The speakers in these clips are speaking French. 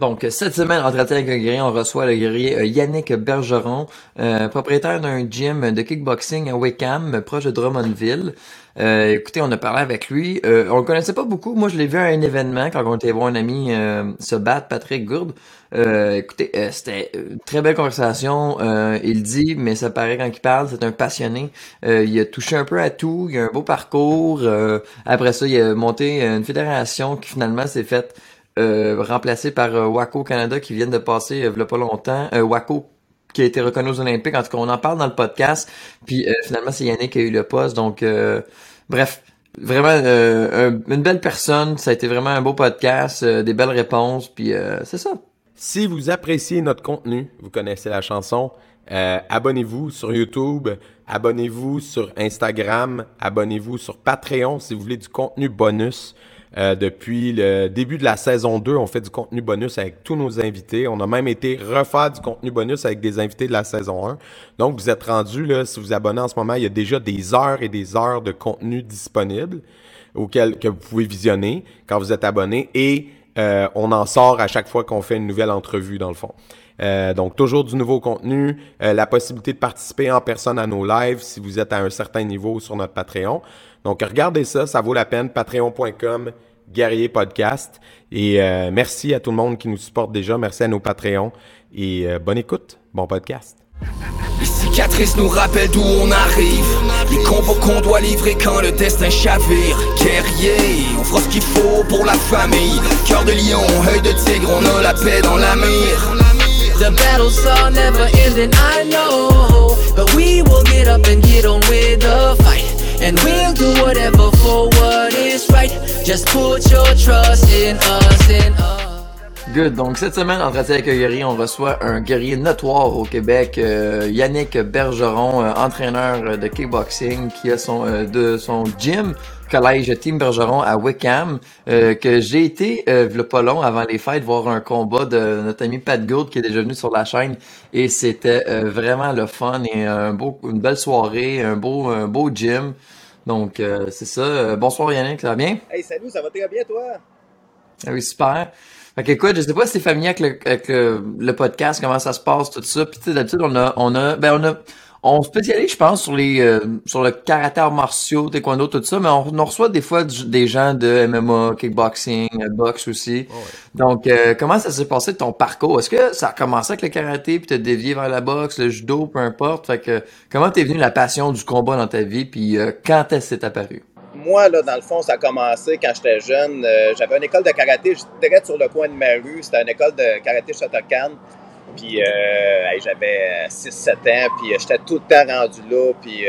Donc, cette semaine, en avec le guerrier, on reçoit le guerrier euh, Yannick Bergeron, euh, propriétaire d'un gym de kickboxing à Wickham, proche de Drummondville. Euh, écoutez, on a parlé avec lui. on le connaissait pas beaucoup. Moi, je l'ai vu à un événement quand on était voir un ami se battre, Patrick Gourde. écoutez, c'était une très belle conversation. il dit, mais ça paraît quand il parle, c'est un passionné. il a touché un peu à tout. Il a un beau parcours. après ça, il a monté une fédération qui finalement s'est faite euh, remplacé par euh, Waco Canada qui viennent de passer euh, il y a pas longtemps. Waco qui a été reconnu aux Olympiques. En tout cas, on en parle dans le podcast. Puis finalement, c'est Yannick qui a eu le poste. Donc, bref, vraiment une belle personne. Ça a été vraiment un beau podcast, des belles réponses. Puis c'est ça. Si vous appréciez notre contenu, vous connaissez la chanson, abonnez-vous sur YouTube, abonnez-vous sur Instagram, abonnez-vous sur Patreon si vous voulez du contenu bonus. Euh, depuis le début de la saison 2, on fait du contenu bonus avec tous nos invités. On a même été refaire du contenu bonus avec des invités de la saison 1. Donc, vous êtes rendus, là, si vous abonnez en ce moment, il y a déjà des heures et des heures de contenu disponibles auxquels que vous pouvez visionner quand vous êtes abonné. Et euh, on en sort à chaque fois qu'on fait une nouvelle entrevue, dans le fond. Euh, donc, toujours du nouveau contenu, la possibilité de participer en personne à nos lives si vous êtes à un certain niveau sur notre Patreon. Donc, regardez ça, ça vaut la peine. Patreon.com, Guerrier Podcast. Et euh, merci à tout le monde qui nous supporte déjà. Merci à nos Patreons. Et euh, bonne écoute, bon podcast. Les cicatrices nous rappellent d'où on arrive Les combos qu'on doit livrer quand le destin chavire Guerrier, on fera ce qu'il faut pour la famille Cœur de lion, œil de tigre, on a la paix dans la mire The battles are never ending, I know But we will get up and get on with the fight And we'll do whatever for what is right. Just put your trust in us, in us. Good. Donc, cette semaine, en Pratique avec Guerrier, on reçoit un guerrier notoire au Québec, euh, Yannick Bergeron, euh, entraîneur de kickboxing, qui a son, euh, de son gym collège Team Bergeron à Wickham, que j'ai été le pas long avant les fêtes voir un combat de notre ami Pat Gould qui est déjà venu sur la chaîne et c'était vraiment le fun et un beau, une belle soirée, un beau, un beau gym. Donc c'est ça. bonsoir Yannick, ça va bien? Hey salut, ça va très bien toi? Ah oui, super. Fait que, écoute, je sais pas si c'est familier avec, le, avec le, podcast, comment ça se passe, tout ça. Puis tu sais, d'habitude, on a, on a, ben on a, on spécialise, je pense, sur les, euh, sur le caractère martiaux, taekwondo, tout ça, mais on, reçoit des fois des gens de MMA, kickboxing, boxe aussi. Donc, euh, comment ça s'est passé ton parcours? Est-ce que ça a commencé avec le karaté, puis t'as dévié vers la boxe, le judo, peu importe? Fait que, comment t'es venu la passion du combat dans ta vie, puis euh, quand est-ce que c'est apparu? moi, là, dans le fond, ça a commencé quand j'étais jeune. Euh, j'avais une école de karaté direct sur le coin de ma rue. C'était une école de karaté Shotokan. Puis euh, j'avais 6-7 ans, puis euh, j'étais tout le temps rendu là. Puis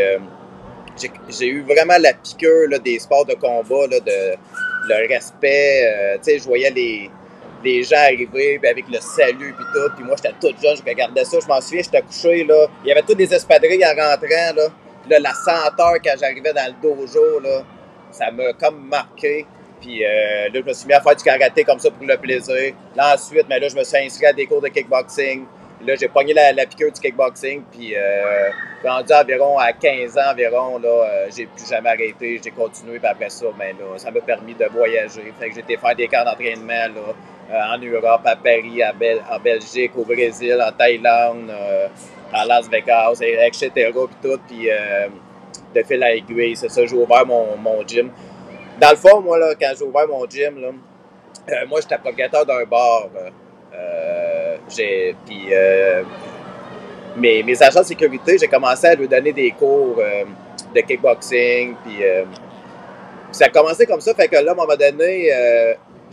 j'ai eu vraiment la piqûre des sports de combat, là, de le respect. tu sais, je voyais les, les gens arriver avec le salut puis tout. Puis moi, j'étais tout jeune, je regardais ça. Je m'en souviens, j'étais couché, là. Il y avait tous des espadrilles en rentrant, là. Puis là, la senteur quand j'arrivais dans le dojo, là, ça m'a comme marqué. Puis euh, là, je me suis mis à faire du karaté comme ça pour le plaisir. Là, ensuite, mais là, je me suis inscrit à des cours de kickboxing. Là, j'ai pogné la, la, piqûre du kickboxing. Puis, euh, rendu environ à 15 ans environ, là, euh, j'ai plus jamais arrêté. J'ai continué. Puis après ça, ben, ça m'a permis de voyager. Fait que j'ai été faire des camps d'entraînement là, euh, en Europe, à Paris, à en Belgique, au Brésil, en Thaïlande, à Las Vegas, etc. Puis tout. Puis, de fil à aiguille. C'est ça, j'ai ouvert mon, gym. Dans le fond, moi, là, quand j'ai ouvert mon gym, là, euh, moi, j'étais propriétaire d'un bar. Euh, puis, euh, mes, mes, agents de sécurité, j'ai commencé à lui donner des cours de kickboxing. Puis, ça a commencé comme ça. Fait que là, à un moment donné,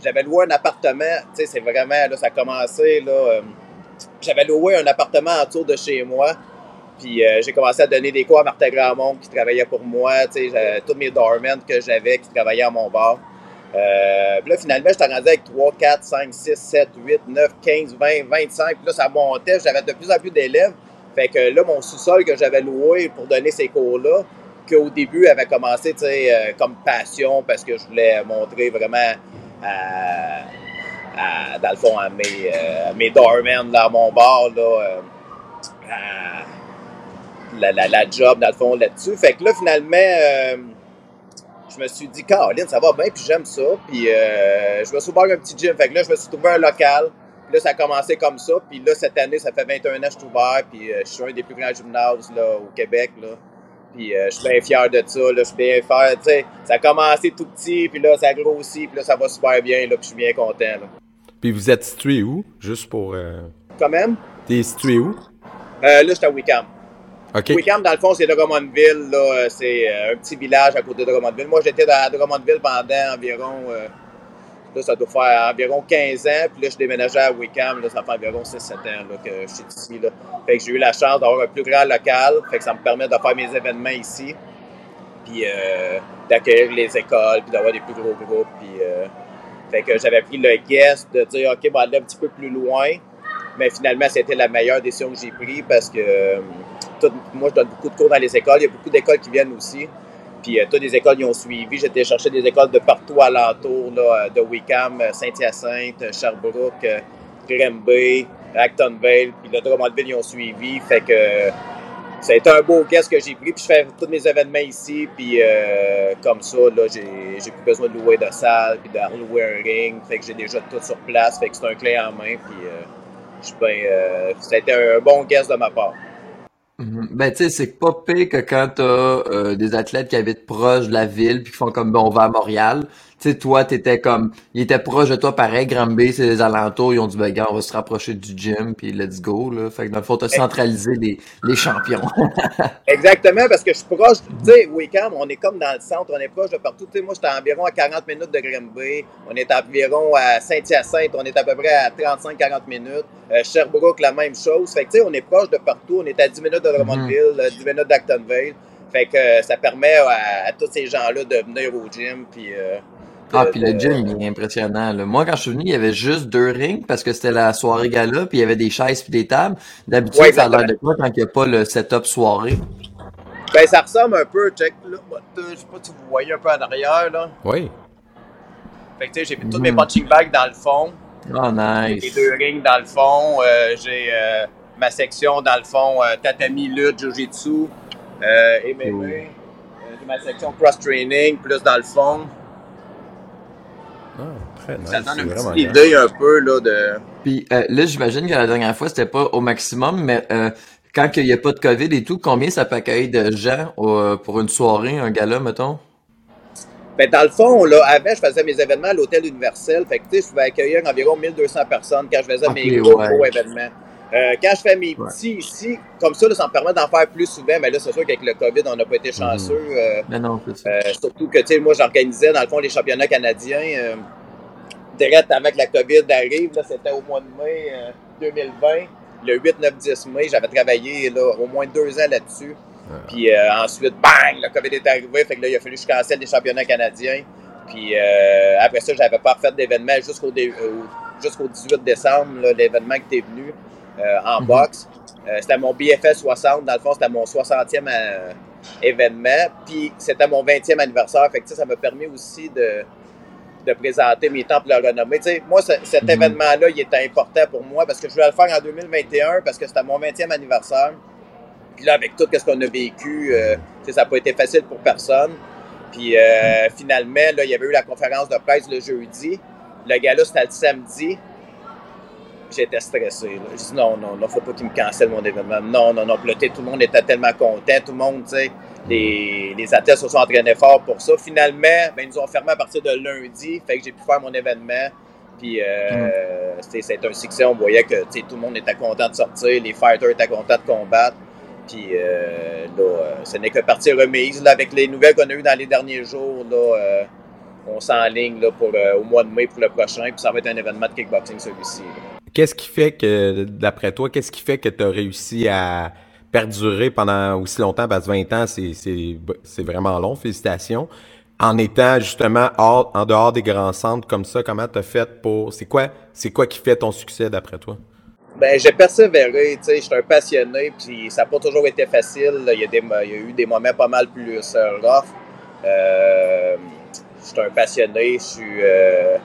j'avais loué un appartement. Tu sais, c'est vraiment, là, ça a commencé, là. j'avais loué un appartement autour de chez moi. Puis euh, j'ai commencé à donner des cours à Martin Grandmont qui travaillait pour moi, tous mes dormants que j'avais qui travaillaient à mon bar. Euh, puis là, finalement, j'étais rendu avec 3, 4, 5, 6, 7, 8, 9, 15, 20, 25. Puis là, ça montait. J'avais de plus en plus d'élèves. Fait que là, mon sous-sol que j'avais loué pour donner ces cours-là, qu'au début avait commencé, euh, comme passion parce que je voulais montrer vraiment à, à, dans le fond, à mes, euh, mes doormen à mon bar, là, euh, à la, la, la, job, dans le fond, là-dessus. Fait que là, finalement, euh, je me suis dit, Caroline, ça va bien, puis j'aime ça. Puis euh, je me suis ouvert un petit gym. Fait que là, je me suis trouvé un local. Puis là, ça a commencé comme ça. Puis là, cette année, ça fait 21 ans que je suis ouvert. Puis euh, je suis un des plus grands gymnases là, au Québec. Là. Puis je suis bien fier de ça. Là. Je suis bien fier. Tu sais, ça a commencé tout petit. Puis là, ça grossit. Puis là, ça va super bien. Là, puis je suis bien content. Là. Puis vous êtes situé où? Juste pour... Quand même? T'es situé où? Euh, là, j'étais à Wickham. Wickham, dans le fond, c'est Drummondville. Là, c'est euh, un petit village à côté de Drummondville. Moi, j'étais à Drummondville pendant environ... Euh, là, ça doit faire environ 15 ans. Puis là, je déménageais à Wickham. Là, ça fait environ 6-7 ans que je suis ici. Là. Fait que j'ai eu la chance d'avoir un plus grand local. Fait que ça me permet de faire mes événements ici. Puis euh, d'accueillir les écoles, puis d'avoir des plus gros groupes. Puis, euh, fait que j'avais pris le guest de dire, OK, on va aller un petit peu plus loin. Mais finalement, c'était la meilleure décision que j'ai prise parce que euh, moi, je donne beaucoup de cours dans les écoles. Il y a beaucoup d'écoles qui viennent aussi. Puis euh, toutes les écoles, ils ont suivi. J'étais chercher des écoles de partout alentour, là, de Wickham, Saint-Hyacinthe, Sherbrooke, Grimby, Actonville. Puis le Drummondville, ils ont suivi. Fait que ça a été un beau guest que j'ai pris. Puis je fais tous mes événements ici. Puis euh, comme ça, là, j'ai, plus besoin de louer de salle, puis de louer un ring. Fait que j'ai déjà tout sur place. Fait que c'est un clé en main. Puis euh. Euh, ça a été un bon guest de ma part. Mm-hmm. Ben, tu sais, c'est pas pire que quand t'as euh, des athlètes qui habitent proche de la ville puis qui font comme, bon, on va à Montréal. Tu sais, toi, t'étais comme, ils étaient proches de toi, pareil, Granby, c'est les alentours, ils ont dit, ben, gars, on va se rapprocher du gym puis let's go, là. Fait que dans le fond, t'as centralisé les, les champions. Exactement, parce que je suis proche, tu sais, Wickham, on est comme dans le centre, on est proche de partout. Tu sais, moi, j'étais environ à 40 minutes de Granby, on est environ à Saint-Hyacinthe, on est à peu près à 35-40 minutes. Euh, Sherbrooke, la même chose. Fait que, tu sais, on est proche de partout, on est à 10 minutes de Drummondville, mm -hmm. 10 minutes d'Actonville. Fait que euh, ça permet à, à tous ces gens-là de venir au gym, puis... Euh, ah, puis le gym, il est impressionnant. Là. Moi, quand je suis venu, il y avait juste deux rings parce que c'était la soirée gala, puis il y avait des chaises puis des tables. D'habitude, ouais, ça a l'air de quoi quand il n'y a pas le setup soirée? Ben, ça ressemble un peu, check, là. Je sais pas si vous voyez un peu en arrière, là. Oui. Fait que, tu sais, j'ai mis tous mes punching bags dans le fond. Oh, nice. Les deux rings dans le fond. Euh, j'ai euh, ma section dans le fond, euh, tatami, lutte, jujitsu, euh, MMA. Cool. j'ai ma section cross-training, plus dans le fond. Ah, très nice. Ça donne une petite idée un peu là, de. Puis euh, là, j'imagine que la dernière fois, c'était pas au maximum, mais euh, quand il n'y a pas de COVID et tout, combien ça peut accueillir de gens euh, pour une soirée, un gala, mettons? Ben, dans le fond, là, avant, je faisais mes événements à l'Hôtel Universel. Fait que, tu sais, je pouvais accueillir environ 1200 personnes quand je faisais okay, mes gros, ouais. gros événements. Euh, quand je fais mes petits ouais. ici, comme ça, là, ça me permet d'en faire plus souvent. Mais là, c'est sûr qu'avec le COVID, on n'a pas été chanceux. Mmh. Euh, mais non, euh, surtout que, tu sais, moi, j'organisais, dans le fond, les championnats canadiens. Euh, direct avec la COVID arrive, là, c'était au mois de mai 2020. Le 8, 9, 10 mai, j'avais travaillé là, au moins deux ans là-dessus. Puis ensuite, bang, le COVID est arrivé. Fait que là, il a fallu que je cancelle les championnats canadiens. Puis après ça, j'avais pas refait d'événement jusqu'au jusqu'au 18 décembre, l'événement qui était venu. Euh, en mm -hmm. boxe. Euh, c'était mon BFS 60. Dans le fond, c'était mon 60e euh, événement. Puis c'était mon 20e anniversaire. Fait que ça m'a permis aussi de, de présenter mes temples de renommée. sais, moi, cet mm -hmm. événement-là, il était important pour moi parce que je voulais le faire en 2021 parce que c'était mon 20e anniversaire. Puis là, avec tout ce qu'on a vécu, euh, ça n'a pas été facile pour personne. Puis euh, mm -hmm. finalement, là, il y avait eu la conférence de presse le jeudi. Le gala, c'était le samedi j'étais stressé. Là. Je dis non, non, non, faut pas qu'il me cancelle mon événement. Non, non, non. Puis là, tout le monde était tellement content, tout le monde, tu sais, les, les athlètes se sont entraînés fort pour ça. Finalement, ben, ils nous ont fermé à partir de lundi, fait que j'ai pu faire mon événement. Puis euh, mm. c'était un succès, on voyait que tout le monde était content de sortir, les fighters étaient contents de combattre. Puis euh, là, ce n'est que partie remise. Là, avec les nouvelles qu'on a eues dans les derniers jours, là, euh, on s'enligne pour au mois de mai pour le prochain. Puis ça va être un événement de kickboxing celui-ci. Qu'est-ce qui fait que, d'après toi, qu'est-ce qui fait que tu as réussi à perdurer pendant aussi longtemps? Parce que 20 ans, c'est vraiment long, félicitations. en étant justement en dehors des grands centres comme ça, comment tu as fait pour. C'est quoi, quoi qui fait ton succès d'après toi? Ben, j'ai persévéré, tu sais, je suis un passionné, puis ça n'a pas toujours été facile. Il y, a des, il y a eu des moments pas mal plus euh, rough. Euh, je suis un passionné, je suis. Euh,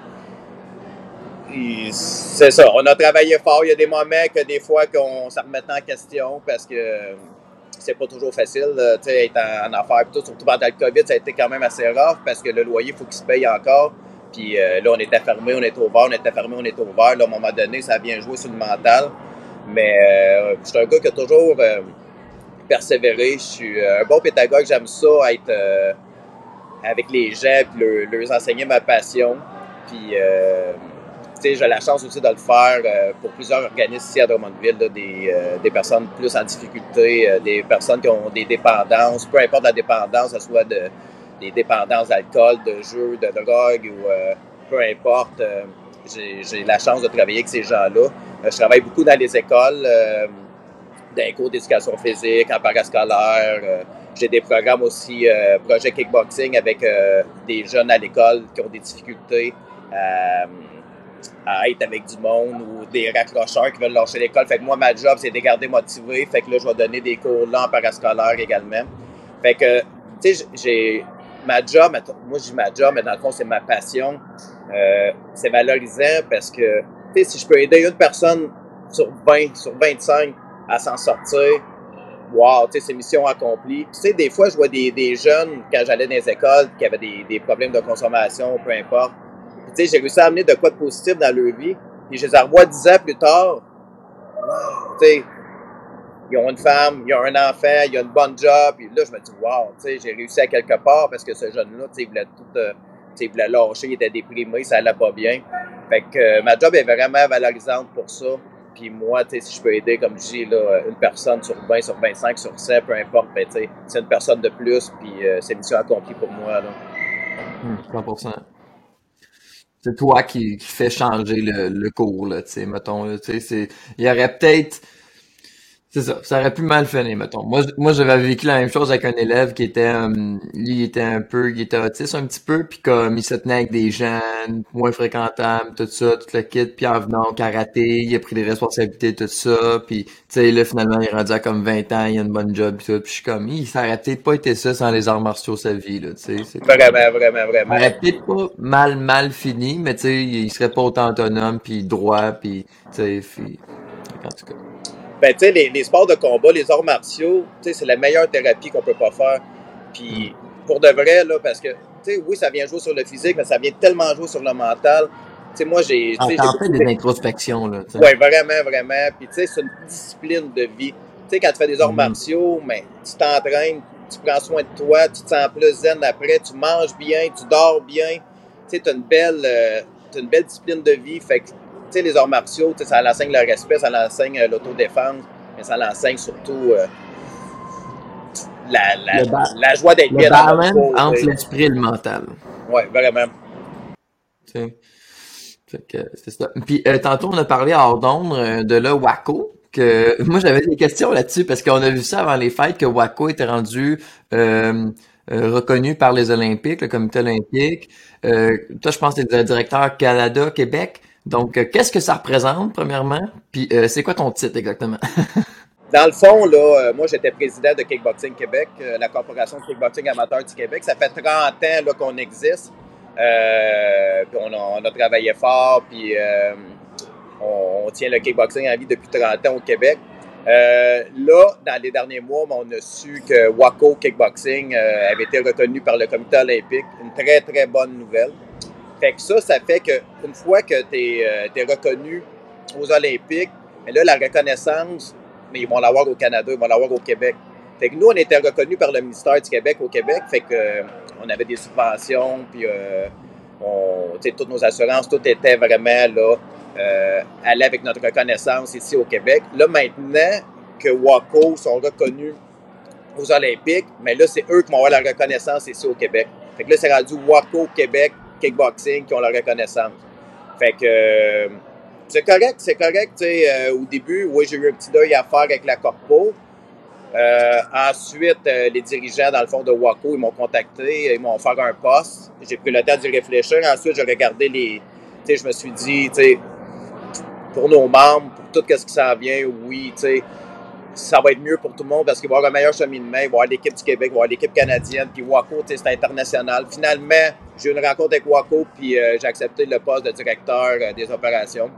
c'est ça, on a travaillé fort. Il y a des moments que des fois qu'on s'en remettait en question parce que c'est pas toujours facile, tu sais, être en, affaires, tout, surtout pendant le COVID, ça a été quand même assez rare parce que le loyer, il faut qu'il se paye encore. Puis euh, là, on était fermé, on était ouvert, on était fermé, on était ouvert. Là, à un moment donné, ça a bien joué sur le mental. Mais euh, je suis un gars qui a toujours euh, persévéré. Je suis un bon pédagogue, j'aime ça, être avec les gens, puis leur, enseigner ma passion. Puis j'ai la chance aussi de le faire euh, pour plusieurs organismes ici à Drummondville, des, euh, des, personnes plus en difficulté, euh, des personnes qui ont des dépendances, peu importe la dépendance, que ce soit de, des dépendances d'alcool, de jeux, de drogue ou peu importe. j'ai la chance de travailler avec ces gens-là. je travaille beaucoup dans les écoles, dans les cours d'éducation physique, en parascolaire. j'ai des programmes aussi, projet kickboxing avec des jeunes à l'école qui ont des difficultés à être avec du monde ou des raccrocheurs qui veulent lâcher l'école. Fait que moi, ma job, c'est de les garder motivés. Fait que là, je vais donner des cours là en parascolaire également. Fait que, tu sais, j'ai ma job, moi, je ma job, mais dans le fond, c'est ma passion. Euh, c'est valorisant parce que, tu sais, si je peux aider une personne sur 20, sur 25 à s'en sortir, wow, tu sais, c'est mission accomplie. Tu sais, des fois, je vois des, des jeunes, quand j'allais dans les écoles, qui avaient des, des problèmes de consommation, peu importe, j'ai réussi à amener de quoi de positif dans leur vie. Puis je les revois dix ans plus tard. Sais, ils ont une femme, ils ont un enfant, ils ont une bonne job. Puis là, je me dis, wow, tu j'ai réussi à quelque part parce que ce jeune-là, il voulait tout, euh, il voulait lâcher, il était déprimé, ça allait pas bien. Fait que euh, ma job est vraiment valorisante pour ça. Puis moi, si je peux aider, comme je dis, là, une personne sur 20, sur 25, sur 100, peu importe, ben, c'est une personne de plus, puis euh, c'est mission accomplie pour moi, là. 100% c'est toi qui, qui fait changer le, le cours, là, tu sais, mettons, tu sais, il y aurait peut-être, c'est ça, ça aurait pu mal finir, mettons. Moi, moi j'avais vécu la même chose avec un élève qui était, euh, lui, il était un peu, il était autiste un petit peu, puis comme il se tenait avec des gens moins fréquentables, tout ça, tout le kit, puis en venant au karaté, il a pris des responsabilités, tout ça, puis tu sais, là, finalement, il est rendu à comme 20 ans, il a une bonne job, puis tout, puis je suis comme, il, ça aurait peut-être pas été ça sans les arts martiaux sa vie, là, tu sais. Vraiment, vraiment, vraiment. Ça aurait peut-être pas mal, mal fini, mais tu sais, il serait pas autant autonome, puis droit, puis, tu sais, en tout cas. Ben, tu sais, les, sports de combat, les arts martiaux, tu sais, c'est la meilleure thérapie qu'on peut pas faire. Puis, pour de vrai, là, parce que, tu sais, oui, ça vient jouer sur le physique, mais ça vient tellement jouer sur le mental. Tu sais, moi, j'ai. Ah, t'en fais des introspections, là. Oui, vraiment, vraiment. Puis, tu sais, c'est une discipline de vie. Tu sais, quand tu fais des arts mm. martiaux, mais tu t'entraînes, tu prends soin de toi, tu te sens plus zen après, tu manges bien, tu dors bien. Tu sais, tu as une belle. Euh, une belle discipline de vie. Fait que sais, les arts martiaux, ça l'enseigne le respect, ça l'enseigne euh, l'autodéfense, mais ça l'enseigne surtout euh, la, la, la, joie d'être bien dans le entre l'esprit et le mental. Oui, vraiment. c'est ça. Puis euh, tantôt, on a parlé à Ordonne de là Waco. Que, moi, j'avais des questions là-dessus parce qu'on a vu ça avant les fêtes que Waco était rendu reconnu par les Olympiques, le comité olympique. toi, je pense que tu es le directeur Canada-Québec. Donc, euh, qu'est-ce que ça représente, premièrement? Puis, euh, c'est quoi ton titre exactement? Dans le fond, là, euh, moi, j'étais président de Kickboxing Québec, la corporation de kickboxing amateur du Québec. Ça fait 30 ans qu'on existe. puis on a, travaillé fort, puis on, tient le kickboxing en vie depuis 30 ans au Québec. là, dans les derniers mois, on a su que Waco Kickboxing avait été reconnu par le comité olympique. Une très, très bonne nouvelle. Fait que ça, ça fait qu'une fois que tu es, euh, reconnu aux Olympiques, mais là, la reconnaissance, mais ils vont l'avoir au Canada, ils vont l'avoir au Québec. Fait que nous, on était reconnus par le ministère du Québec au Québec. Fait que euh, on avait des subventions, puis euh, toutes nos assurances, tout était vraiment là, avec notre reconnaissance ici au Québec. Là, maintenant que WACO sont reconnus aux Olympiques, mais là, c'est eux qui vont avoir la reconnaissance ici au Québec. Fait que là, c'est rendu WACO Québec kickboxing qui ont la reconnaissance. Fait que euh, c'est correct, c'est correct. Euh, au début, oui, j'ai eu un petit deuil à faire avec la corpo, Euh, ensuite, les dirigeants, dans le fond, de Waco, ils m'ont contacté, ils m'ont offert un poste. J'ai pris le temps d'y réfléchir. Ensuite, j'ai regardé les... Je me suis dit, pour nos membres, pour tout ce qui s'en vient, oui, tu sais, ça va être mieux pour tout le monde parce qu'il va y avoir un meilleur cheminement, il va y avoir l'équipe du Québec, il va y avoir l'équipe canadienne, puis Waco, c'est international. Finalement, j'ai eu une rencontre avec Waco, puis euh, j'ai accepté le poste de directeur des opérations.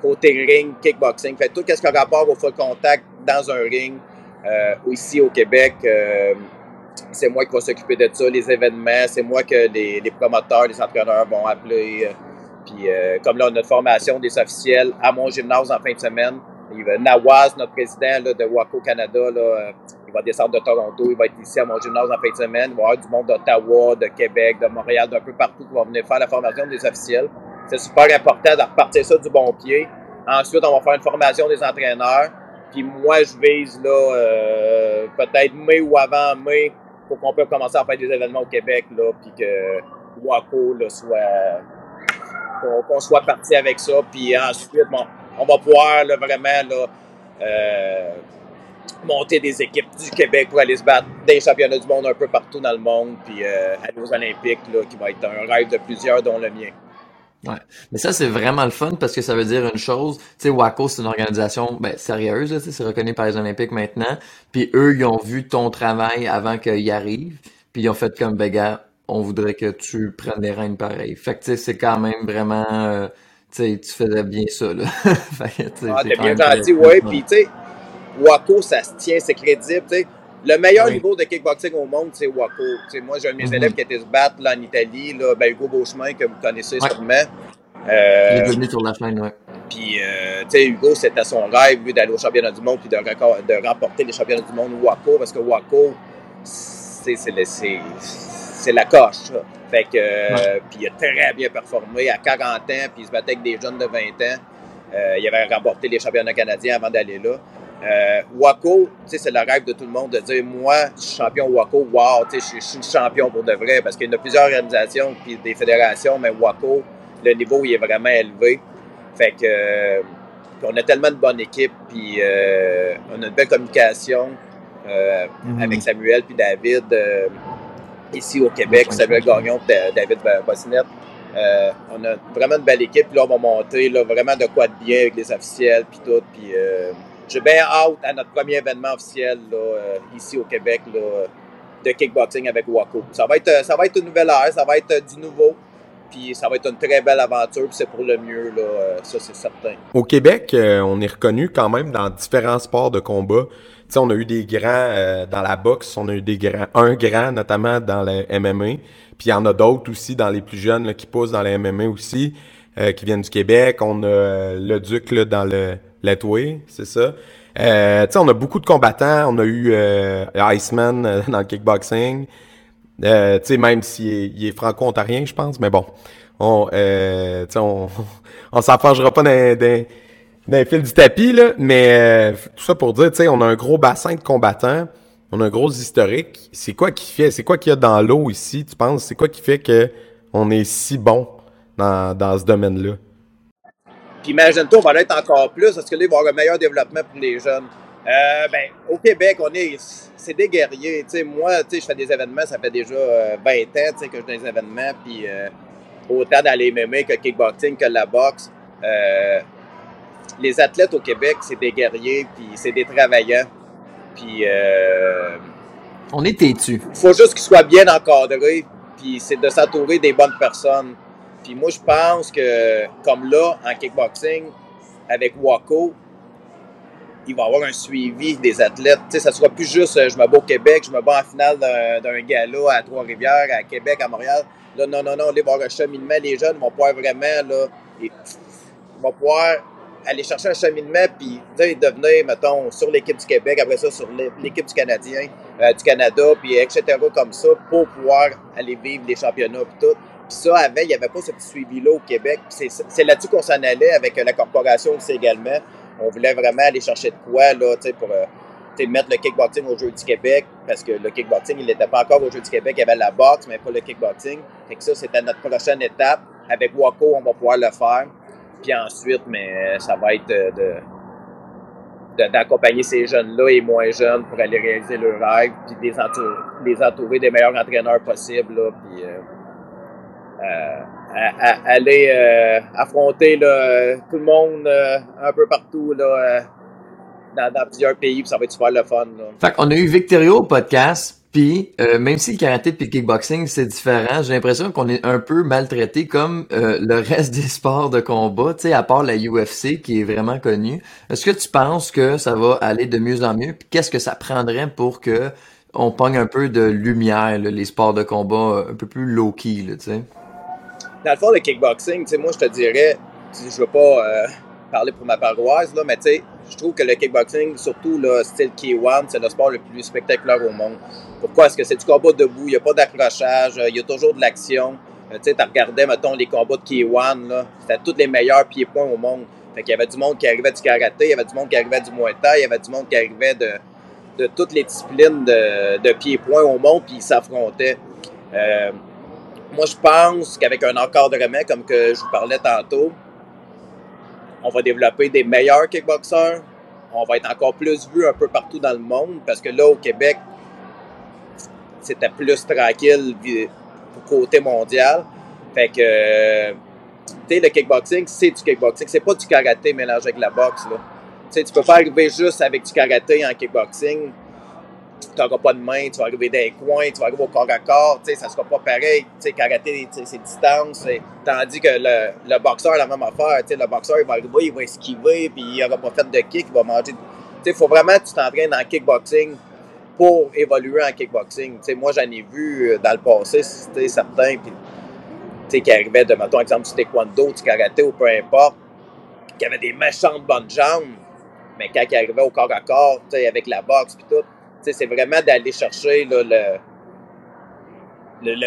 Côté ring, kickboxing, fait tout ce qui a rapport au full contact dans un ring, euh, ici au Québec, euh, c'est moi qui vais s'occuper de ça, les événements, c'est moi que les, promoteurs, les entraîneurs vont appeler. Euh, puis comme là, on a notre formation des officiels à mon gymnase en fin de semaine. Nawaz, notre président de Waco Canada, il va descendre de Toronto, il va être ici à mon gymnase en fin de semaine. Il va y avoir du monde d'Ottawa, de Québec, de Montréal, d'un peu partout qui va venir faire la formation des officiels. C'est super important de repartir ça du bon pied. Ensuite, on va faire une formation des entraîneurs. Puis moi, je vise là, euh, peut-être mai ou avant mai pour qu'on puisse commencer à faire des événements au Québec, là, puis que Waco là, soit. qu'on soit parti avec ça. Puis ensuite, bon, on va pouvoir vraiment euh, monter des équipes du Québec pour aller se battre des championnats du monde un peu partout dans le monde, puis euh, aller aux Olympiques, qui va être un rêve de plusieurs, dont le mien. Ouais. Mais ça, c'est vraiment le fun parce que ça veut dire une chose. Tu sais, WACO, c'est une organisation ben, sérieuse, c'est reconnu par les Olympiques maintenant. Puis eux, ils ont vu ton travail avant qu'il arrive. Puis ils ont fait comme, ben on voudrait que tu prennes des rênes pareilles. Fait que, c'est quand même vraiment... Euh, tu sais, tu faisais bien ça, là. fait ah, t'es bien gentil, ouais. Puis, tu sais, WACO, ça se tient, c'est crédible. Le meilleur niveau de kickboxing au monde, c'est Waco. moi, j'ai un de mes mm-hmm. élèves qui était se battre là, en Italie, là, ben, Hugo Beauchemin, que vous connaissez sûrement. Euh, Il est venu sur la chaîne, ouais. Puis, euh, tu sais, Hugo, c'était son rêve, lui, d'aller au championnat du monde puis de, de, remporter les championnats du monde Waco, parce que Waco, c'est la coche. Ça. Fait que, euh, puis il a très bien performé à 40 ans, puis il se battait avec des jeunes de 20 ans. Euh, il avait remporté les championnats canadiens avant d'aller là. Euh, Waco, c'est le rêve de tout le monde de dire moi, je suis champion Waco, wow, je suis champion pour de vrai parce qu'il y a plusieurs organisations puis des fédérations, mais Waco, le niveau il est vraiment élevé. Fait que euh, on a tellement de bonnes équipes puis euh, on a une belle communication mm-hmm. avec Samuel puis David ici au Québec, Samuel Gagnon David Bossinette. on a vraiment une belle équipe, puis là on va monter là, vraiment de quoi de bien avec les officiels puis tout, puis j'ai bien hâte à notre premier événement officiel là, euh, ici au Québec là, de kickboxing avec Waco. Ça va, être, euh, ça va être une nouvelle ère, ça va être euh, du nouveau. Puis ça va être une très belle aventure, puis c'est pour le mieux, là, ça c'est certain. Au Québec, on est reconnu quand même dans différents sports de combat. Sais, on a eu des grands dans la boxe, on a eu des grands, un grand notamment dans le MMA, puis il y en a d'autres aussi dans les plus jeunes là, qui poussent dans le MMA aussi, qui viennent du Québec. On a le Duc là, dans le Letway, c'est ça. Euh, on a beaucoup de combattants. On a eu euh, Iceman euh, dans le kickboxing. Euh, même s'il il est franco-ontarien, je pense. Mais bon, on euh, on, on s'enfargera pas dans, dans fil du tapis. Là, mais tout ça pour dire, on a un gros bassin de combattants. On a un gros historique. C'est quoi qui fait, c'est quoi qu'il y a dans l'eau ici, tu penses? C'est quoi qui fait que on est si bon dans, dans ce domaine-là? Puis imagine-toi, on va l'être encore plus parce que là, il va y avoir un meilleur développement pour les jeunes. Euh, ben, au Québec, on est, c'est des guerriers. sais, moi, je fais des événements, ça fait déjà 20 euh, ans que je fais des événements, puis euh, autant dans les MMA que le kickboxing, que la boxe. Les athlètes au Québec, c'est des guerriers, puis c'est des travaillants. Puis. Euh, on est têtus. Il faut juste qu'ils soient bien encadrés, puis c'est de s'entourer des bonnes personnes. Puis moi, je pense que, comme là, en kickboxing, avec Waco, il va y avoir un suivi des athlètes. Tu sais, ça sera plus juste euh, je me bats au Québec, je me bats en finale d'un gala à Trois-Rivières, à Québec, à Montréal. Là, non, non, non, il va avoir un cheminement. Les jeunes vont pouvoir vraiment, là, ils vont pouvoir aller chercher un cheminement, puis devenir, mettons, sur l'équipe du Québec, après ça, sur l'équipe du Canadien, euh, du Canada, puis etc., comme ça, pour pouvoir aller vivre les championnats, puis tout ça, avant, il n'y avait pas ce petit suivi-là au Québec. C'est là-dessus qu'on s'en allait avec euh, la corporation aussi également. On voulait vraiment aller chercher de quoi, là, pour euh, mettre le kickboxing au Jeu du Québec, parce que le kickboxing, il n'était pas encore au Jeu du Québec. Il y avait la boxe, mais pas le kickboxing. Fait que ça, c'était notre prochaine étape. Avec Waco, on va pouvoir le faire. Puis ensuite, mais euh, ça va être de, d'accompagner ces jeunes-là et moins jeunes pour aller réaliser leurs rêves, puis les entourer, les entourer des meilleurs entraîneurs possibles, puis aller affronter tout le monde un peu partout là, dans, plusieurs pays, puis ça va être super le fun. Là. Fait qu'on a eu Victorio au podcast, puis euh, même si le karaté et le kickboxing c'est différent, j'ai l'impression qu'on est un peu maltraité comme euh, le reste des sports de combat, tu sais, à part la UFC qui est vraiment connue. Est-ce que tu penses que ça va aller de mieux en mieux? Puis qu'est-ce que ça prendrait pour que on pogne un peu de lumière, les sports de combat un peu plus low-key, tu sais? Dans le fond, le kickboxing, tu sais, moi je te dirais, je veux pas euh, parler pour ma paroisse, là, mais tu sais, je trouve que le kickboxing, surtout le style K1, c'est le sport le plus spectaculaire au monde. Pourquoi? Est-ce que c'est du combat debout, il n'y a pas d'accrochage, il y a toujours de l'action. Euh, tu sais, tu regardais, mettons, les combats de K1, là, c'était tous les meilleurs pieds-points au monde. Fait qu'il y avait du monde qui arrivait du karaté, il y avait du monde qui arrivait du muay thai, il y avait du monde qui arrivait de, de toutes les disciplines de, de pieds-points au monde, puis ils s'affrontaient. Euh, moi, je pense qu'avec un encadrement, comme que je vous parlais tantôt, on va développer des meilleurs kickboxers. On va être encore plus vu un peu partout dans le monde parce que là, au Québec, c'était plus tranquille côté mondial. Fait que, tu sais, le kickboxing, c'est du kickboxing. C'est pas du karaté mélangé avec la boxe. Tu tu peux pas arriver juste avec du karaté en kickboxing tu n'auras pas de main, tu vas arriver dans les coins, tu vas arriver au corps à corps, tu sais, ça sera pas pareil. Tu sais, karaté, c'est distance. Tandis que le, boxeur a la même affaire. Le boxeur, il va arriver, il va esquiver, puis il n'aura pas fait de kick, il va manger. Il faut vraiment que tu t'entraînes en kickboxing pour évoluer en kickboxing. Moi, j'en ai vu euh, dans le passé, c'était certains, puis, tu sais, qui arrivaient de, mettons, exemple, du taekwondo, du karaté ou peu importe, qui avaient des méchantes bonnes jambes, mais quand ils arrivaient au corps à corps, avec la boxe, puis tout, c'est vraiment d'aller chercher le,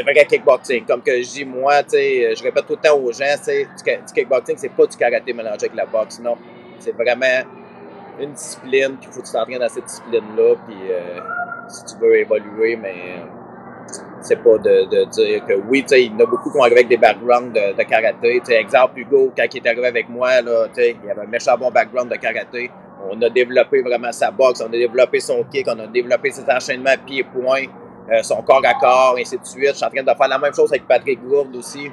vrai kickboxing. Comme que je dis, moi, je répète tout le temps aux gens, du, kickboxing, c'est pas du karaté mélangé avec la boxe, non. C'est vraiment une discipline, puis il faut que tu t'entraînes dans cette discipline-là, puis euh, si tu veux évoluer, mais c'est pas de, dire que oui, tu sais, il y en a beaucoup qui ont arrivé avec des backgrounds de, de karaté. sais exemple, Hugo, quand il est arrivé avec moi, là, il avait un méchant bon background de karaté on a développé vraiment sa boxe, on a développé son kick, on a développé ses enchaînements pied-point, euh, son corps à corps, et ainsi de suite. Je suis en train de faire la même chose avec Patrick Gourde aussi,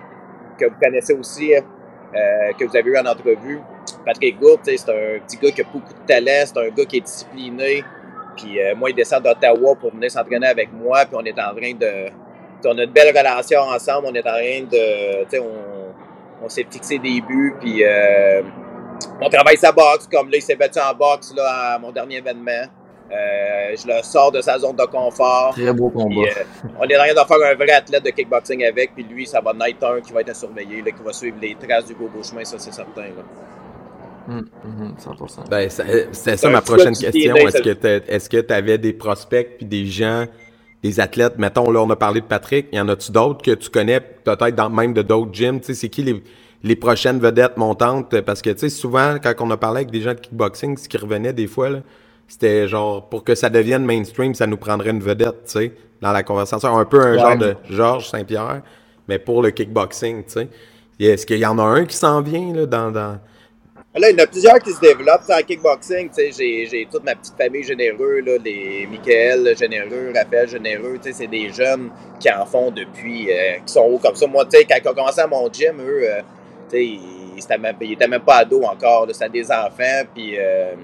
que vous connaissez aussi, euh, que vous avez eu en entrevue. Patrick Gourde, c'est un petit gars qui a beaucoup de talent, c'est un gars qui est discipliné. Puis euh, moi, il descend d'Ottawa pour venir s'entraîner avec moi, puis on est en train de... On a une belle relation ensemble, on est en train de... On, on s'est fixé des buts, puis on travaille sa boxe, comme là, il s'est battu en boxe là, à mon dernier événement. Euh, je le sors de sa zone de confort. Très beau combat. Euh, on est en train de faire un vrai athlète de kickboxing avec, puis lui, ça va être un qui va être surveillé, là, qui va suivre les traces du beau chemin, ça c'est certain. Là. 100%. Ben, c'était ça ma prochaine question. Est-ce que tu avais des prospects puis des gens, des athlètes, mettons, là, on a parlé de Patrick, y en a-tu d'autres que tu connais, peut-être dans même de d'autres gyms? Tu sais, c'est qui les, les prochaines vedettes montantes? Parce que tu sais souvent quand on a parlé avec des gens de kickboxing ce qui revenait des fois c'était genre pour que ça devienne mainstream ça nous prendrait une vedette tu sais dans la conversation. Un peu un genre de Georges Saint-Pierre mais pour le kickboxing tu sais. Est-ce qu'il y en a un qui s'en vient là dans, dans... Là, il y en a plusieurs qui se développent en kickboxing. J'ai toute ma petite famille généreux, là, les Michael généreux, Raphaël généreux. C'est des jeunes qui en font depuis, euh, qui sont hauts comme ça. Moi, quand ils ont commencé à mon gym, eux, euh, il n'était même, même, pas ado encore, c'était des enfants, puis euh,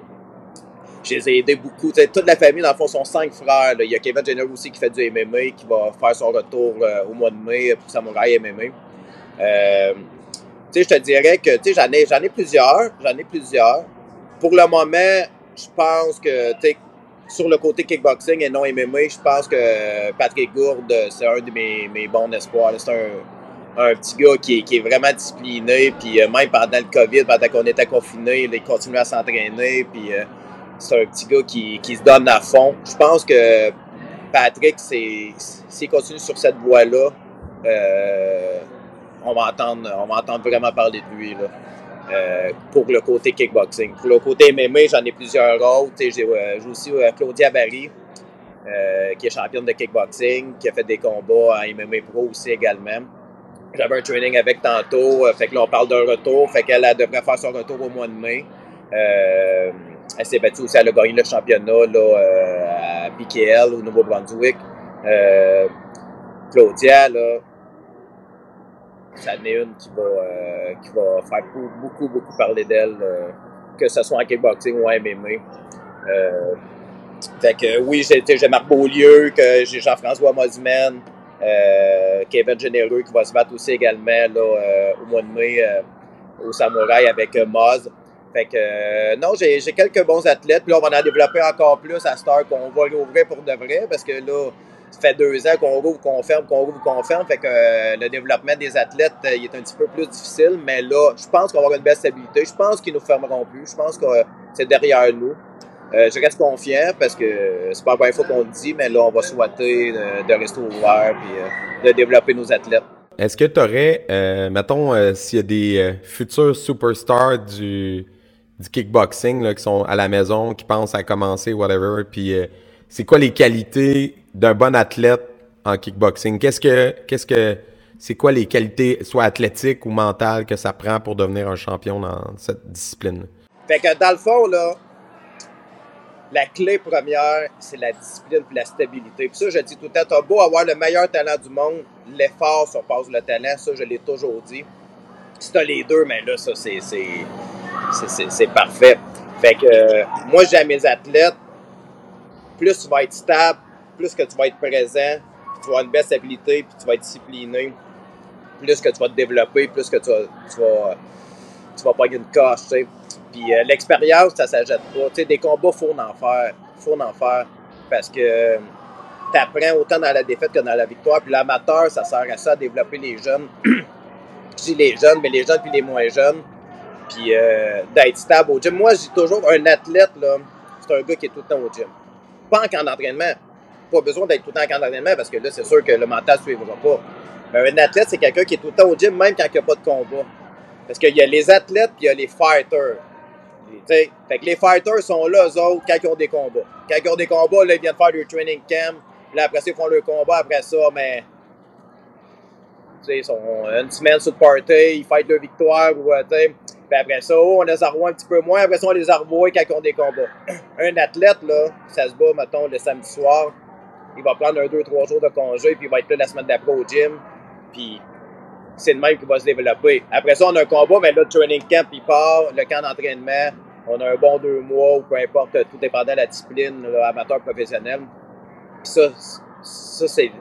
je les ai aidés beaucoup. toute la famille, dans le fond, sont cinq frères. Il y a Kevin Jenner aussi qui fait du MMA, qui va faire son retour euh, au mois de mai pour Samouraï MMA. Euh, je te dirais que j'en ai, j'en ai plusieurs, j'en ai plusieurs. Pour le moment, je pense que sur le côté kickboxing et non MMA, je pense que Patrick Gourde, c'est un de mes, mes bons espoirs. C'est un un petit gars qui est, vraiment discipliné, puis euh, même pendant le COVID, pendant qu'on était confiné, il continuait à s'entraîner, puis euh, c'est un petit gars qui, se donne à fond. Je pense que Patrick, s'il continue sur cette voie-là, euh, on, va entendre, on va vraiment parler de lui. pour le côté kickboxing. Pour le côté MMA, j'en ai plusieurs autres. J'ai aussi Claudia Barry, qui est championne de kickboxing, qui a fait des combats en MMA Pro aussi également. J'avais un training avec tantôt. Euh, fait que là, on parle d'un retour. Fait qu'elle devrait faire son retour au mois de mai. Euh, elle s'est battue aussi, elle a gagné le championnat là, à PKL au Nouveau-Brunswick. Claudia, là, ça en est une qui va, euh, qui va faire beaucoup, beaucoup parler d'elle, euh, que ce soit en kickboxing ou en MMA. Euh, fait que oui, j'ai Marc Beaulieu, que j'ai Jean-François Mosimen, Kevin Généreux qui va se battre aussi également là, au mois de mai au Samouraï avec Moz. Fait que non, j'ai quelques bons athlètes. Puis là, on va en développer encore plus à Star qu'on va rouvrir pour de vrai parce que là, fait deux ans qu'on rouvre, qu'on ferme, qu'on rouvre, qu'on ferme. Fait que euh, le développement des athlètes, euh, il est un petit peu plus difficile. Mais là, je pense qu'on va avoir une belle stabilité. Je pense qu'ils nous fermeront plus. Je pense que c'est derrière nous. Euh, je reste confiant parce que c'est pas la première fois qu'on le dit, mais là, on va souhaiter de, rester ouvert et de développer nos athlètes. Est-ce que tu aurais, mettons, s'il y a des futurs superstars du, du kickboxing là, qui sont à la maison, qui pensent à commencer, whatever, puis c'est quoi les qualités d'un bon athlète en kickboxing? Qu'est-ce que, c'est quoi les qualités, soit athlétiques ou mentales, que ça prend pour devenir un champion dans cette discipline? Fait que dans le fond, là, la clé première, c'est la discipline et la stabilité. Puis ça, je dis tout le temps, t'as beau avoir le meilleur talent du monde, l'effort surpasse le talent, ça, je l'ai toujours dit. Si t'as les deux, mais là, ça, c'est, c'est, parfait. Fait que moi, j'ai mes athlètes, plus tu vas être stable, plus que tu vas être présent, puis tu vas avoir une belle stabilité, puis tu vas être discipliné, plus que tu vas te développer, plus que tu vas, tu vas, tu vas une coche, tu sais. Puis euh, l'expérience, ça s'ajoute pas. Tu sais, des combats, faut en faire. Faut en faire. Parce que tu apprends autant dans la défaite que dans la victoire. Puis l'amateur, ça sert à ça, à développer les jeunes. Je les jeunes, mais les jeunes puis les moins jeunes. Puis euh, d'être stable au gym. Moi, dis toujours, un athlète, là, c'est un gars qui est tout le temps au gym. Pas en camp d'entraînement pas besoin d'être tout le temps en camp d'entraînement parce que là, c'est sûr que le mental ne suivra pas. Mais un athlète, c'est quelqu'un qui est tout le temps au gym, même quand il n'y a pas de combat. Parce qu'il y a les athlètes puis il y a les fighters. fait que les fighters sont là, eux autres, quand ils ont des combats. Quand ils ont des combats, là, ils viennent faire leur training camp. Là, après ça, ils font leur combat. Après ça, mais. ils sont une semaine sur le party, ils fêtent leur victoire. Ou, puis après ça, oh, on les revoit un petit peu moins. Après ça, on les revoit quand ont des combats. Un athlète, là, ça se bat, mettons, le samedi soir il va prendre un, deux, trois jours de congé, puis il va être là la semaine d'après au gym. Puis c'est le même qui va se développer. Après ça, on a un combat, mais là, le training camp, il part, le camp d'entraînement, on a un bon deux mois, ou peu importe, tout dépendant de la discipline, amateur, professionnel. Puis ça, ça c'est,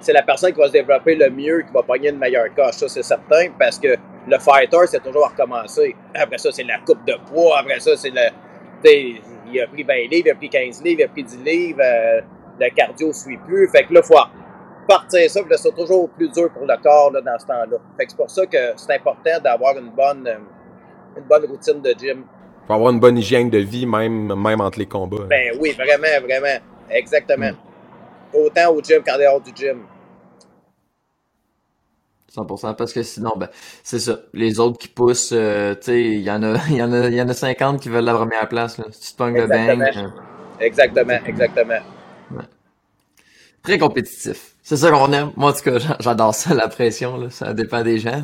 c'est la personne qui va se développer le mieux, qui va pogner une meilleure coche, ça c'est certain, parce que le fighter, c'est toujours à recommencer. Après ça, c'est la coupe de poids, après ça, c'est le... Il a pris 20 livres, il a pris 15 livres, il a pris 10 livres. Euh, le cardio ne suit plus. Fait que là, il faut partir ça, puis là, c'est toujours plus dur pour le corps là, dans ce temps-là. Fait que c'est pour ça que c'est important d'avoir une bonne, euh, une bonne routine de gym. Faut avoir une bonne hygiène de vie, même, même entre les combats. Ben oui, vraiment, vraiment. Exactement. Autant au gym qu'en dehors du gym. 100% parce que sinon ben c'est ça les autres qui poussent euh, tu sais il y en a il y en a il y en a 50 qui veulent la première place là. si tu te le bang euh. exactement exactement Très compétitif. C'est ça qu'on aime. Moi, en tout cas, j'adore ça, la pression. Là. Ça dépend des gens.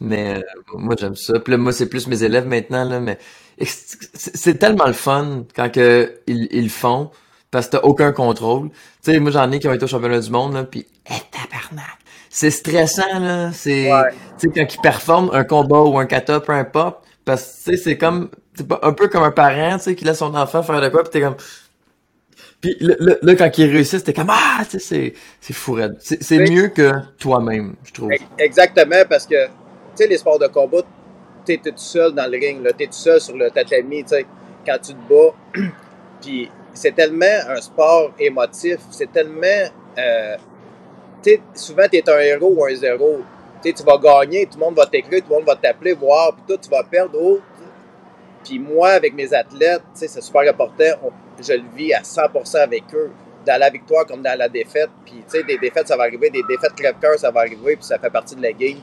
Mais euh, moi, j'aime ça. Puis là, moi, c'est plus mes élèves maintenant. Là, mais c'est tellement le fun quand que ils, le font parce que t'as aucun contrôle. Tu sais, moi, j'en ai qui ont été au championnat du monde. Là, puis, eh, tabarnak! C'est stressant, là. C'est, tu sais, quand ils performent un combat ou un kata, peu importe. Parce que, tu sais, c'est comme, un peu comme un parent, tu sais, qui laisse son enfant faire de quoi, puis t'es comme, puis là, quand il réussit, c'était comme Ah, tu sais, c'est fou C'est mieux que toi-même, je trouve. Exactement, parce que, tu sais, les sports de combat, t'es tout seul dans le ring, t'es tout seul sur le tatami, tu sais, quand tu te bats. Puis c'est tellement un sport émotif, c'est tellement. Euh, tu souvent, t'es un héros ou un zéro. Tu tu vas gagner, tout le monde va t'écrire, tout le monde va t'appeler, voir, puis toi, tu vas perdre. Oh, puis moi, avec mes athlètes, c'est super important. je le vis à 100% avec eux, dans la victoire comme dans la défaite. Puis, tu des défaites, ça va arriver, des défaites crève-cœur, ça va arriver, puis ça fait partie de la game.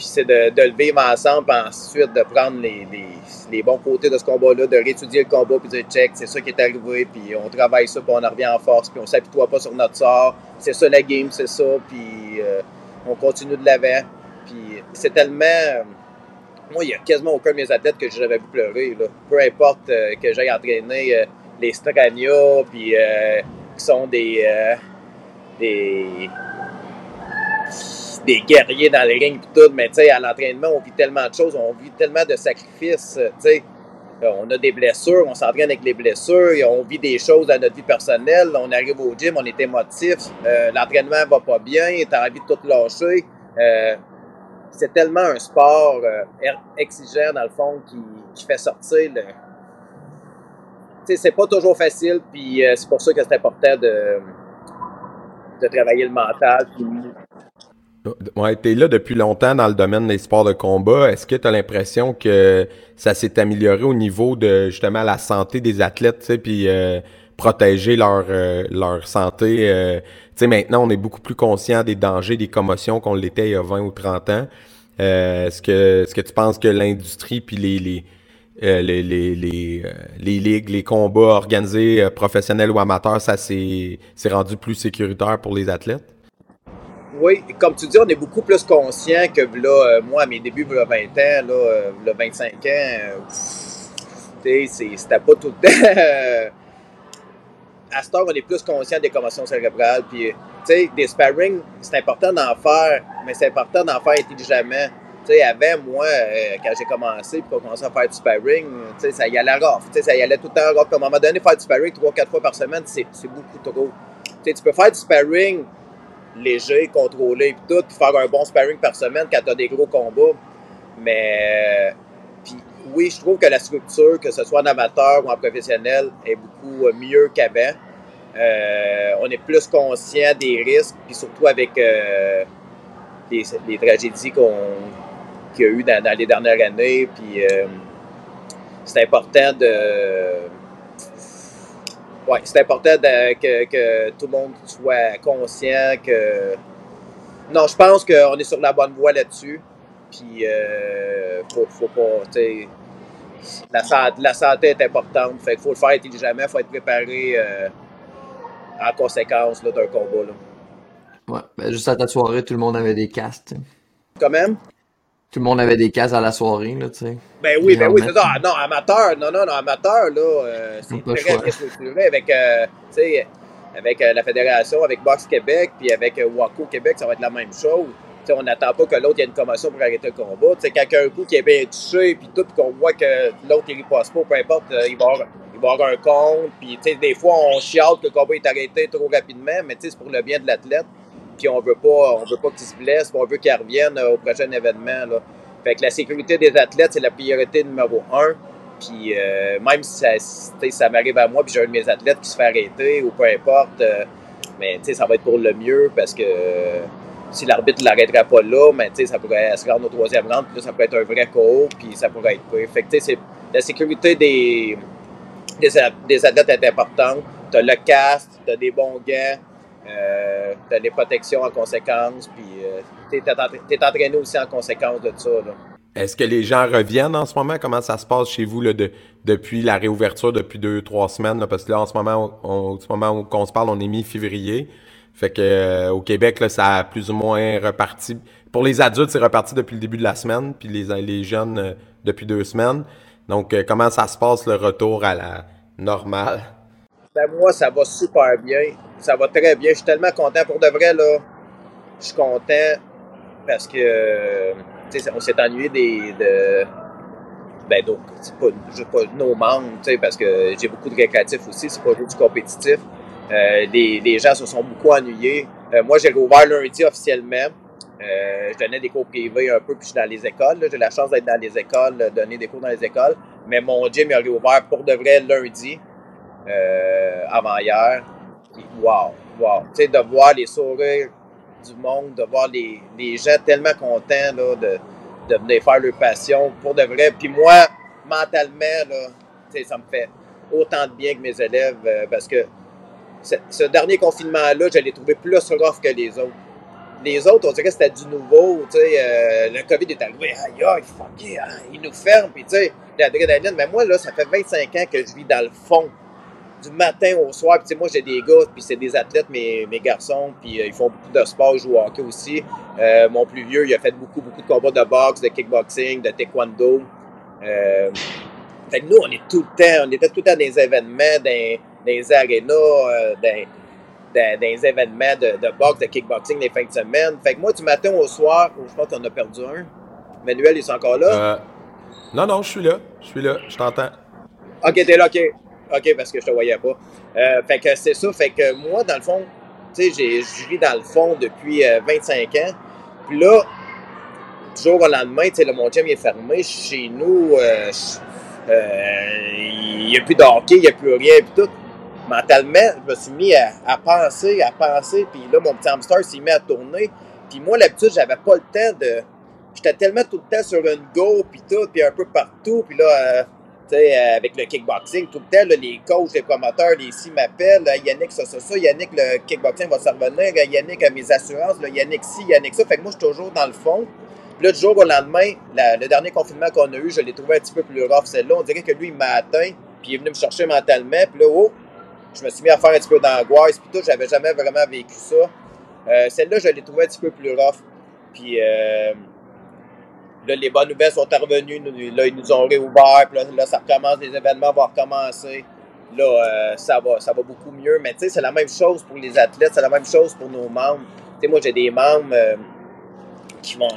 Puis c'est de, le vivre ensemble, puis ensuite de prendre les, les, bons côtés de ce combat-là, de réétudier le combat, puis de check, c'est ça qui est arrivé, puis on travaille ça, puis on en revient en force, puis on s'apitoie pas sur notre sort. C'est ça la game, c'est ça, puis euh, on continue de l'avant. Puis c'est tellement moi, il n'y a quasiment aucun de mes athlètes que j'avais vu pleurer. Là. Peu importe euh, que j'aille entraîner euh, les Strania, puis euh, qui sont des, des, des guerriers dans le ring, puis tout, mais tu sais, à l'entraînement, on vit tellement de choses, on vit tellement de sacrifices, euh, tu sais. Euh, On a des blessures, on s'entraîne avec les blessures, et on vit des choses dans notre vie personnelle. On arrive au gym, on est émotif, euh, l'entraînement va pas bien, t'as envie de tout lâcher. Euh, c'est tellement un sport euh, er- dans le fond, qui, fait sortir le. C'est pas toujours facile, puis c'est pour ça que c'est important de, de travailler le mental. Ouais, t'es là depuis longtemps dans le domaine des sports de combat. Est-ce que tu as l'impression que ça s'est amélioré au niveau de justement la santé des athlètes, tu puis euh, protéger leur euh, leur santé? euh, tu sais, maintenant, on est beaucoup plus conscient des dangers, des commotions qu'on l'était il y a 20 ou 30 ans. Euh, est-ce que est-ce que tu penses que l'industrie puis les les euh, les, les, les, euh, les ligues, les combats organisés, euh, professionnels ou amateurs, ça s'est rendu plus sécuritaire pour les athlètes? Oui, comme tu dis, on est beaucoup plus conscient que là, euh, moi, à mes débuts, là, 20 ans, là, euh, là, 25 ans, euh, sais, c'est- c'était pas tout le temps. euh, à ce temps, on est plus conscient des commotions cérébrales. Puis, tu sais, des sparring, c'est important d'en faire, mais c'est important d'en faire intelligemment. Tu sais, avant, moi, euh, quand j'ai commencé, puis qu'on commençait à faire du sparring, tu sais, ça y allait rough. Tu sais, ça y allait tout le temps rough. À un moment donné, faire du sparring 3-4 fois par semaine, c'est beaucoup trop. Tu sais, tu peux faire du sparring léger, contrôlé, puis tout, puis faire un bon sparring par semaine quand tu as des gros combats. Mais, puis oui, je trouve que la structure, que ce soit en amateur ou en professionnel, est beaucoup euh, mieux qu'avant. Euh, on est plus conscient des risques, puis surtout avec euh, les, tragédies qu'on qu'il y a eu dans, les dernières années. Puis c'est important de. Ouais, c'est important de- que, que tout le monde soit conscient que. Non, je pense qu'on est sur la bonne voie là-dessus. Puis, euh, faut, faut pas. tu sais, La, la santé est importante. Fait qu'il faut le faire intelligemment. Il faut être préparé euh, en conséquence d'un combat. Là. Ouais, ben, juste à ta soirée, tout le monde avait des sais. Quand même? Tout le monde avait des casques à la soirée, là, tu sais. Ben oui, ben oui, c'est ça. Non, amateur, non, non, non, amateur, là, euh, c'est choix. bien structuré avec, euh, tu sais, avec euh, la fédération, avec Box Québec, puis avec euh, Waco Québec, ça va être la même chose. Tu sais, on n'attend pas que l'autre ait une commotion pour arrêter le combat. Tu sais, quand un coup qui est bien touché, puis tout, puis qu'on voit que l'autre, il riposte pas, peu importe, euh, il, va avoir, il va avoir un compte. Puis, tu sais, des fois, on chiale que le combat est arrêté trop rapidement, mais tu sais, c'est pour le bien de l'athlète. Puis, on veut pas, on veut pas qu'il se blesse, puis on veut qu'il revienne euh, au prochain événement. Fait que la sécurité des athlètes, c'est la priorité numéro un. Puis euh, même si ça, m'arrive à moi, puis j'ai un de mes athlètes qui se fait arrêter ou peu importe, euh, mais ça va être pour le mieux parce que si l'arbitre ne l'arrêtera pas là, mais ça pourrait se rendre au troisième round, puis ça pourrait être un vrai KO, puis ça pourrait être pire. La sécurité des, des, athlètes est importante. Tu as le casque, tu as des bons gants, euh, des protections en conséquence, puis euh, tu es, entraîné aussi en conséquence de ça. Est-ce que les gens reviennent en ce moment? Comment ça se passe chez vous là, de, depuis la réouverture, depuis deux, trois semaines? parce que là, en ce moment, on, on se parle, on est mi-février. Fait que euh, au Québec, ça a plus ou moins reparti. Pour les adultes, c'est reparti depuis le début de la semaine, puis les, les jeunes euh, depuis deux semaines. Donc, euh, comment ça se passe le retour à la normale? Moi, ça va super bien. Ça va très bien. Je suis tellement content. Pour de vrai, là, je suis content parce que, euh, on s'est ennuyé des, de, ben, donc, pas, pas nos membres, parce que j'ai beaucoup de récréatifs aussi, c'est pas juste du compétitif. Euh, les, gens se sont beaucoup ennuyés. Euh, moi, j'ai rouvert lundi officiellement. Je donnais des cours privés un peu, puis je suis dans les écoles. J'ai la chance d'être dans les écoles, donner des cours dans les écoles. Mais mon gym a réouvert pour de vrai lundi, euh, avant hier. Puis, wow, wow. Tu sais, de voir les sourires du monde, de voir les, les gens tellement contents là, de, de venir faire leur passion pour de vrai. Puis moi, mentalement, là, ça me fait autant de bien que mes élèves euh, parce que ce, dernier confinement-là, je l'ai trouvé plus rough que les autres. Les autres, on dirait que c'était du nouveau, euh, le COVID est arrivé, aïe, il nous ferme, puis tu sais, l'adrénaline, mais moi, là, ça fait 25 ans que je vis dans le fond du matin au soir. Puis, tu sais, moi, j'ai des gars, puis c'est des athlètes, mes, mes garçons, puis euh, ils font beaucoup de sport, ils jouent au hockey aussi. Euh, mon plus vieux, il a fait beaucoup, beaucoup de combats de boxe, de kickboxing, de taekwondo. Euh, fait que nous, on est tout le temps, on était tout le temps dans des événements, dans, dans les arénas, dans, dans, dans les événements de, de boxe, de kickboxing les fins de semaine. Fait que moi, du matin au soir, oh, je pense qu'on a perdu un. Manuel, il est encore là? Non, non, je suis là. Je suis là. Je t'entends. Ok, t'es là, ok. Ok, parce que je te voyais pas. Euh, fait que c'est ça. Fait que moi, dans le fond, tu sais, j'ai- vis dans le fond depuis euh, 25 ans. Puis là, du jour au lendemain, tu sais, là, mon gym est fermé. Chez nous, euh, euh, il n'y a plus de hockey, il n'y a plus rien, puis tout. Mentalement, je me suis mis à, à penser, à penser, puis là, mon petit hamster s'est mis à tourner. Puis moi, l'habitude, j'avais pas le temps de... J'étais tellement tout le temps sur une go, puis tout, puis un peu partout, puis là... euh, avec le kickboxing, tout le temps, les coachs, les promoteurs, les ici m'appellent, euh, Yannick, ça, ça, ça, Yannick, le kickboxing va se revenir, euh, Yannick a mes assurances, là, Yannick ci, Yannick ça. Fait que moi, je suis toujours dans le fond. Puis là, du jour au lendemain, le dernier confinement qu'on a eu, je l'ai trouvé un petit peu plus rough, celle-là. On dirait que lui, il m'a atteint, puis il est venu me chercher mentalement, puis là, oh, je me suis mis à faire un petit peu d'angoisse, puis tout, j'avais jamais vraiment vécu ça. Celle-là, je l'ai trouvé un petit peu plus rough. Puis euh, là, les bonnes nouvelles sont revenues. Là, ils nous ont réouvert. Puis là, ça recommence. Les événements vont recommencer. Là, euh, ça, va, ça va beaucoup mieux. Mais tu sais, c'est la même chose pour les athlètes. C'est la même chose pour nos membres. Tu sais, moi, j'ai des membres euh, qui vont,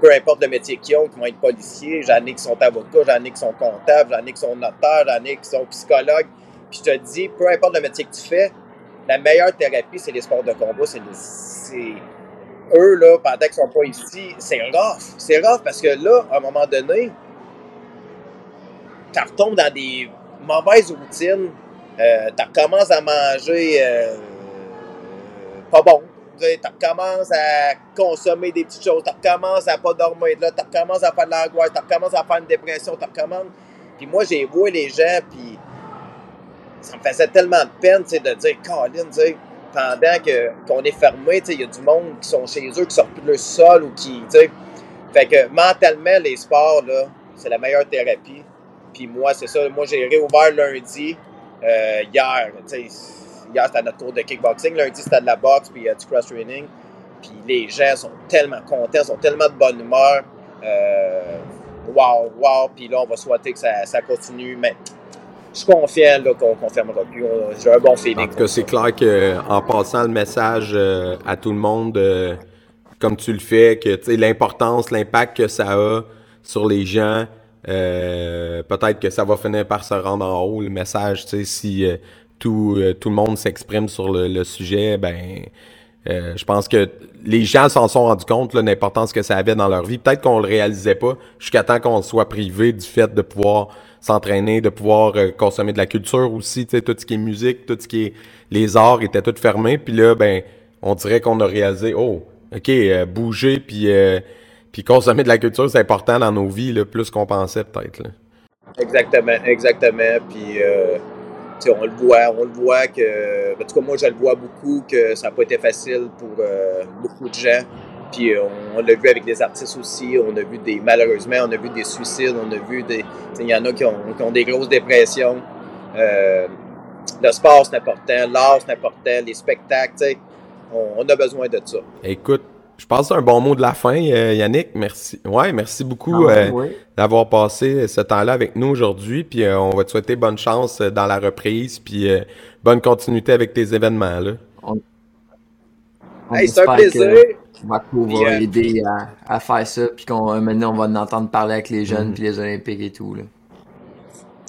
peu importe le métier qu'ils ont, qui vont être policiers. J'en ai qui sont avocats, j'en ai qui sont comptables, j'en ai qui sont notaires, j'en ai qui sont psychologues. Puis je te dis, peu importe le métier que tu fais, la meilleure thérapie, c'est les sports de combat. C'est eux, là, pendant qu'ils sont pas ici, c'est rough. C'est rough parce que là, à un moment donné, tu retombes dans des mauvaises routines. Euh, tu recommences à manger euh, pas bon. Tu recommences à consommer des petites choses. Tu recommences à pas dormir. Là, tu recommences à faire de l'angoisse. Tu recommences à faire une dépression. Tu recommences. Puis moi, j'ai vu les gens, puis ça me faisait tellement de peine de dire, Colin, tu sais, pendant qu'on est fermé, il y a du monde qui sont chez eux, qui sortent plus de sol ou qui. Fait que mentalement, les sports, là, c'est la meilleure thérapie. Puis moi, c'est ça. Moi, j'ai réouvert lundi, euh, hier. Hier, c'était notre cours de kickboxing. Lundi, c'était de la boxe, puis euh, du cross-training. Puis les gens sont tellement contents, sont tellement de bonne humeur. Euh, wow, wow. Puis là, on va souhaiter que ça, ça continue. Mais je suis confiant là, qu'on ne fermera plus. J'ai un bon feeling. En tout cas, c'est clair que en passant le message euh, à tout le monde, euh, comme tu le fais, que l'importance, l'impact que ça a sur les gens, euh, peut-être que ça va finir par se rendre en haut le message. Tu sais, si euh, tout tout le monde s'exprime sur le, le sujet, ben euh, je pense que les gens s'en sont rendus compte, l'importance que ça avait dans leur vie. Peut-être qu'on le réalisait pas jusqu'à temps qu'on soit privé du fait de pouvoir s'entraîner, de pouvoir euh, consommer de la culture aussi, tout ce qui est musique, tout ce qui est les arts étaient tout fermés. Puis là, ben, on dirait qu'on a réalisé, oh, ok, euh, bouger puis puis consommer de la culture, c'est important dans nos vies, là, plus qu'on pensait peut-être. Exactement, exactement. Puis, on le voit, on le voit que, en tout cas, moi, je le vois beaucoup que ça n'a pas été facile pour euh, beaucoup de gens. Puis, euh, on, l'a vu avec des artistes aussi. On a vu des, malheureusement, on a vu des suicides. On a vu des, il y en a qui ont, des grosses dépressions. Euh, le sport, c'est important. L'art, c'est important. Les spectacles, on, on a besoin de ça. Écoute, je pense que c'est un bon mot de la fin, euh, Yannick. Merci. Ouais, merci beaucoup Ah, euh, oui. d'avoir passé ce temps-là avec nous aujourd'hui. Puis euh, on va te souhaiter bonne chance euh, dans la reprise, puis euh, bonne continuité avec tes événements là. On Hey, c'est un espère plaisir. Puis, va euh, aider à, à faire ça, puis qu'on euh, maintenant on va en entendre parler avec les jeunes, Mhm. puis les Olympiques et tout. Là.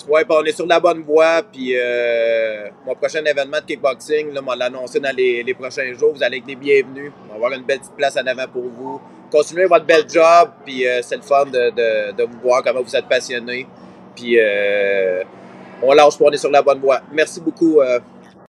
Ouais, on est sur la bonne voie. Puis euh, mon prochain événement de kickboxing, on va l'annoncer dans les, prochains jours. Vous allez être les bienvenus. On va avoir une belle petite place en avant pour vous. Continuez votre bel job. Puis euh, c'est le fun de, de, vous voir comment vous êtes passionnés. Puis euh, on lâche pas, on est sur la bonne voie. Merci beaucoup. euh,